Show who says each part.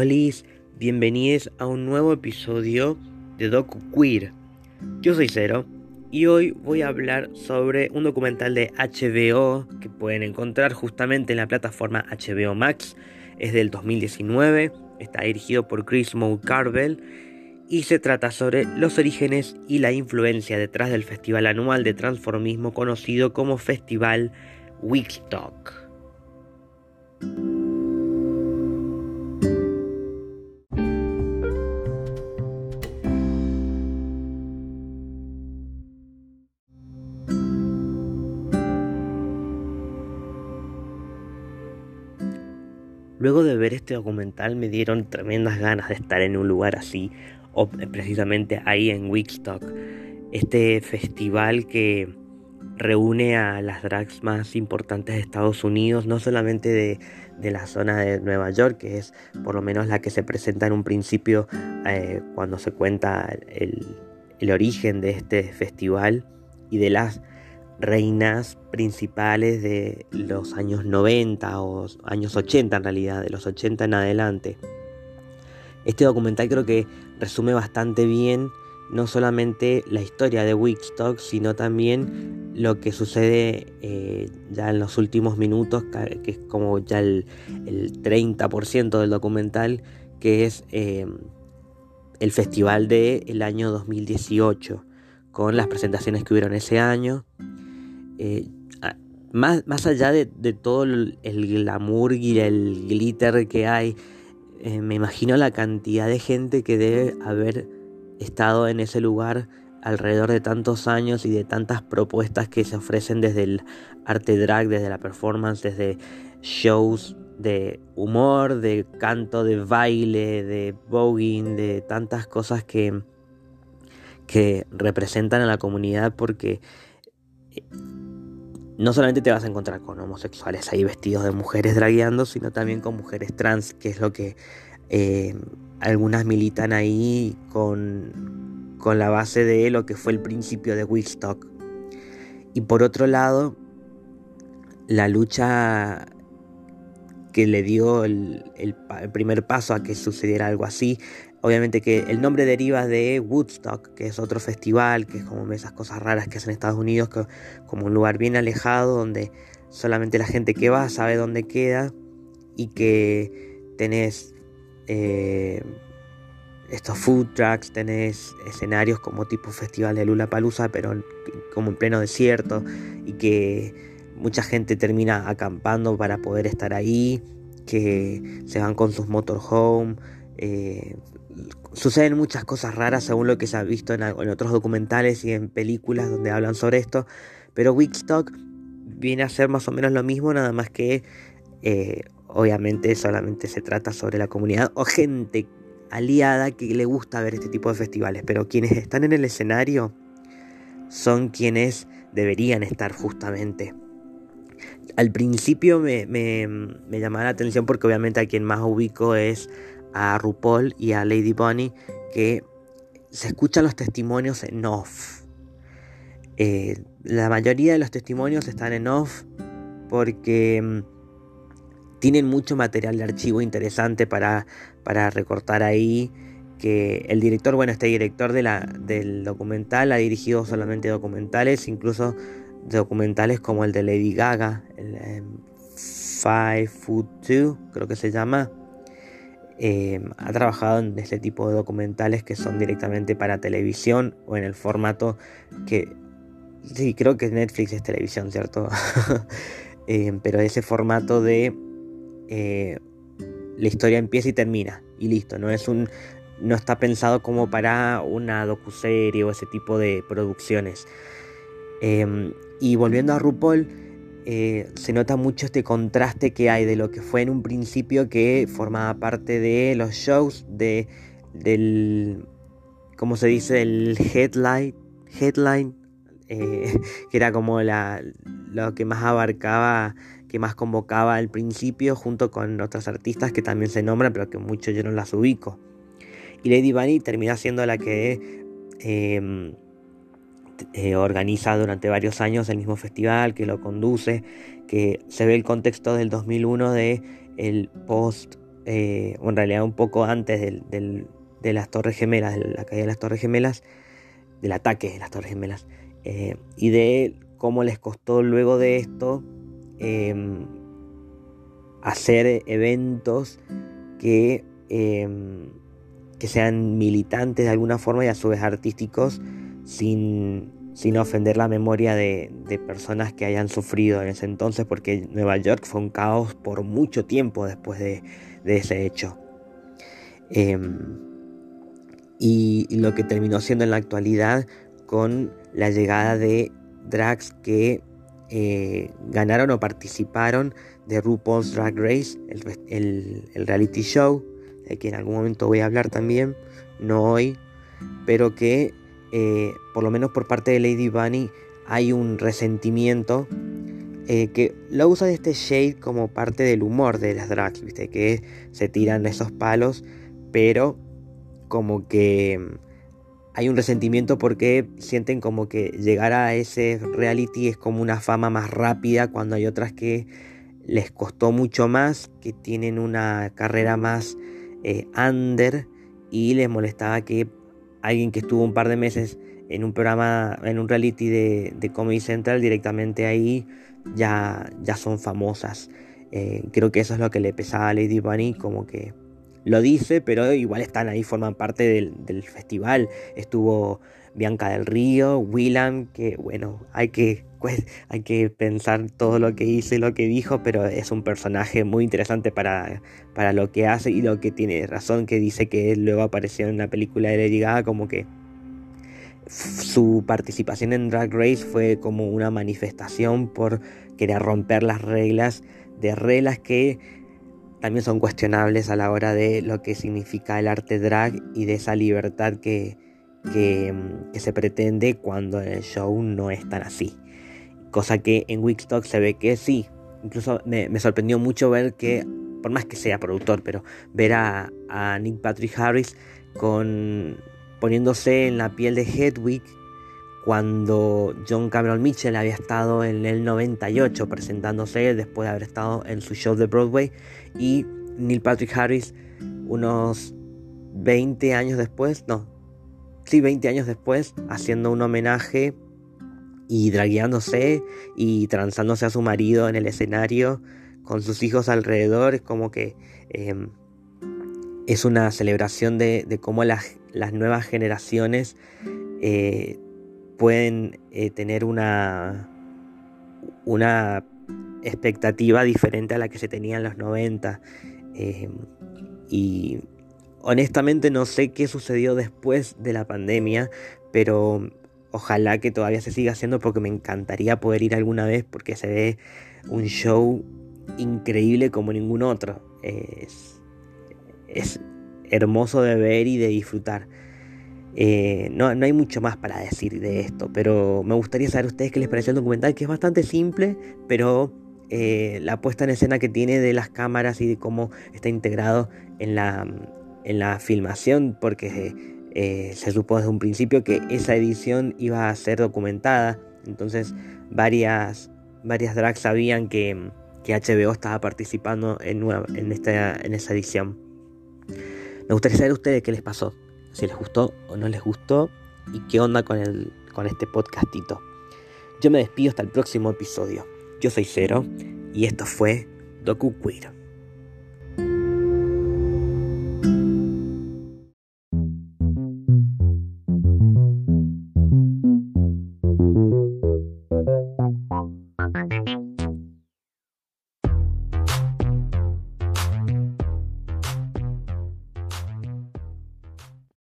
Speaker 1: Hola, bienvenidos a un nuevo episodio de Docu Queer. Yo soy Cero y hoy voy a hablar sobre un documental de HBO que pueden encontrar justamente en la plataforma HBO Max. Es del 2019, está dirigido por Chris Carvel y se trata sobre los orígenes y la influencia detrás del festival anual de transformismo conocido como Festival Wickstock. Luego de ver este documental me dieron tremendas ganas de estar en un lugar así, o precisamente ahí en Wickstock, este festival que reúne a las drags más importantes de Estados Unidos, no solamente de, la zona de Nueva York, que es por lo menos la que se presenta en un principio eh, cuando se cuenta el origen de este festival y de las reinas principales de los años 90 o años 80 en realidad, de los 80 en adelante. Este documental creo que resume bastante bien no solamente la historia de Wickstock, sino también lo que sucede eh, ya en los últimos minutos, que es como ya el, 30% del documental, que es eh, el festival del año 2018, con las presentaciones que hubieron ese año eh, más, más, allá de, todo el, glamour y el glitter que hay, eh, me imagino la cantidad de gente que debe haber estado en ese lugar alrededor de tantos años y de tantas propuestas que se ofrecen desde el arte drag, desde la performance, desde shows de humor, de canto, de baile, de voguing, de tantas cosas que, que representan a la comunidad porque eh, no solamente te vas a encontrar con homosexuales ahí vestidos de mujeres dragueando, sino también con mujeres trans, que es lo que eh, algunas militan ahí con, con la base de lo que fue el principio de Woodstock. Y por otro lado, la lucha que le dio el, primer paso a que sucediera algo así Obviamente que el nombre deriva de Woodstock, que es otro festival, que es como esas cosas raras que hacen en Estados Unidos, como un lugar bien alejado donde solamente la gente que va sabe dónde queda y que tenés eh, estos food trucks, tenés escenarios como tipo festival de Lula Palusa, pero como en pleno desierto y que mucha gente termina acampando para poder estar ahí, que se van con sus motorhome. Eh, suceden muchas cosas raras según lo que se ha visto en, otros documentales y en películas donde hablan sobre esto. Pero Wickstock viene a ser más o menos lo mismo, nada más que eh, obviamente solamente se trata sobre la comunidad o gente aliada que le gusta ver este tipo de festivales. Pero quienes están en el escenario son quienes deberían estar justamente. Al principio me, me, me llamaba la atención porque obviamente a quien más ubico es a RuPaul y a Lady Bunny que se escuchan los testimonios en off. Eh, la mayoría de los testimonios están en off porque mm, tienen mucho material de archivo interesante para, para recortar ahí. Que el director, bueno, este director de la, del documental ha dirigido solamente documentales, incluso documentales como el de Lady Gaga, em, Five Foot Two, creo que se llama, Em, ha trabajado en este tipo de documentales que son directamente para televisión o en el formato que... Sí, creo que Netflix es televisión, ¿cierto? Em, pero ese formato de... Eh, la historia empieza y termina y listo, no es un... No está pensado como para una docuserie o ese tipo de producciones. Em, y volviendo a RuPaul, eh, se nota mucho este contraste que hay de lo que fue en un principio que formaba parte de los shows, de, del, ¿cómo se dice? El headline, headline eh, que era como la, lo que más abarcaba, que más convocaba al principio, junto con otras artistas que también se nombran, pero que mucho yo no las ubico. Y Lady Bunny termina siendo la que... Eh, eh, organiza durante varios años el mismo festival, que lo conduce, que se ve el contexto del 2001 de el post eh, en realidad un poco antes de las Torres Gemelas, de la caída de las Torres Gemelas, del ataque de las Torres Gemelas, eh, y de cómo les costó luego de esto em, hacer eventos que, em, que sean militantes de alguna forma y a su vez artísticos sin, sin ofender la memoria de, personas que hayan sufrido en ese entonces, porque Nueva York fue un caos por mucho tiempo después de, ese hecho. Em, y, lo que terminó siendo en la actualidad con la llegada de drags que eh, ganaron o participaron de RuPaul's Drag Race, el, el reality show, de que en algún momento voy a hablar también, no hoy, pero que eh, por lo menos por parte de Lady Bunny, hay un resentimiento eh, que lo usa de este shade como parte del humor de las drags. Que se tiran esos palos, pero como que mm, hay un resentimiento porque sienten como que llegar a ese reality es como una fama más rápida cuando hay otras que les costó mucho más, que tienen una carrera más eh, under y les molestaba que alguien que estuvo un par de meses en un programa, en un reality de, Comedy Central, directamente ahí ya, ya son famosas. Eh, creo que eso es lo que le pesaba a Lady Bunny, como que lo dice, pero igual están ahí, forman parte del, festival. Estuvo Bianca del Río, Willam, que bueno, hay que, pues, hay que pensar todo lo que hizo y lo que dijo, pero es un personaje muy interesante para, para lo que hace y lo que tiene razón, que dice que luego apareció en la película de Lady Gaga, como que su participación en Drag Race fue como una manifestación por querer romper las reglas de reglas que también son cuestionables a la hora de lo que significa el arte drag y de esa libertad que, que, se pretende cuando en el show no es tan así. Cosa que en Wixstock se ve que sí. Incluso me, sorprendió mucho ver que, por más que sea productor, pero ver a, a Nick Patrick Harris con poniéndose en la piel de Hedwig cuando John Cameron Mitchell había estado en el 98 presentándose después de haber estado en su show de Broadway y Neil Patrick Harris unos 20 años después, no, sí 20 años después haciendo un homenaje y dragueándose y transándose a su marido en el escenario con sus hijos alrededor, es como que em, es una celebración de, cómo las, nuevas generaciones eh, pueden eh, tener una, una expectativa diferente a la que se tenía en los 90. Eh, y honestamente no sé qué sucedió después de la pandemia, pero ojalá que todavía se siga haciendo porque me encantaría poder ir alguna vez porque se ve un show increíble como ningún otro. Es, es hermoso de ver y de disfrutar. Eh, no, hay mucho más para decir de esto, pero me gustaría saber a ustedes qué les pareció el documental, que es bastante simple, pero eh, la puesta en escena que tiene de las cámaras y de cómo está integrado en la, en la filmación, porque eh, se supo desde un principio que esa edición iba a ser documentada, entonces varias, varias drags sabían que, que HBO estaba participando en, en, esta, en esa edición. Me gustaría saber a ustedes qué les pasó, si les gustó o no les gustó y qué onda con, el, con este podcastito. Yo me despido hasta el próximo episodio. Yo soy Cero y esto fue Doku Queer.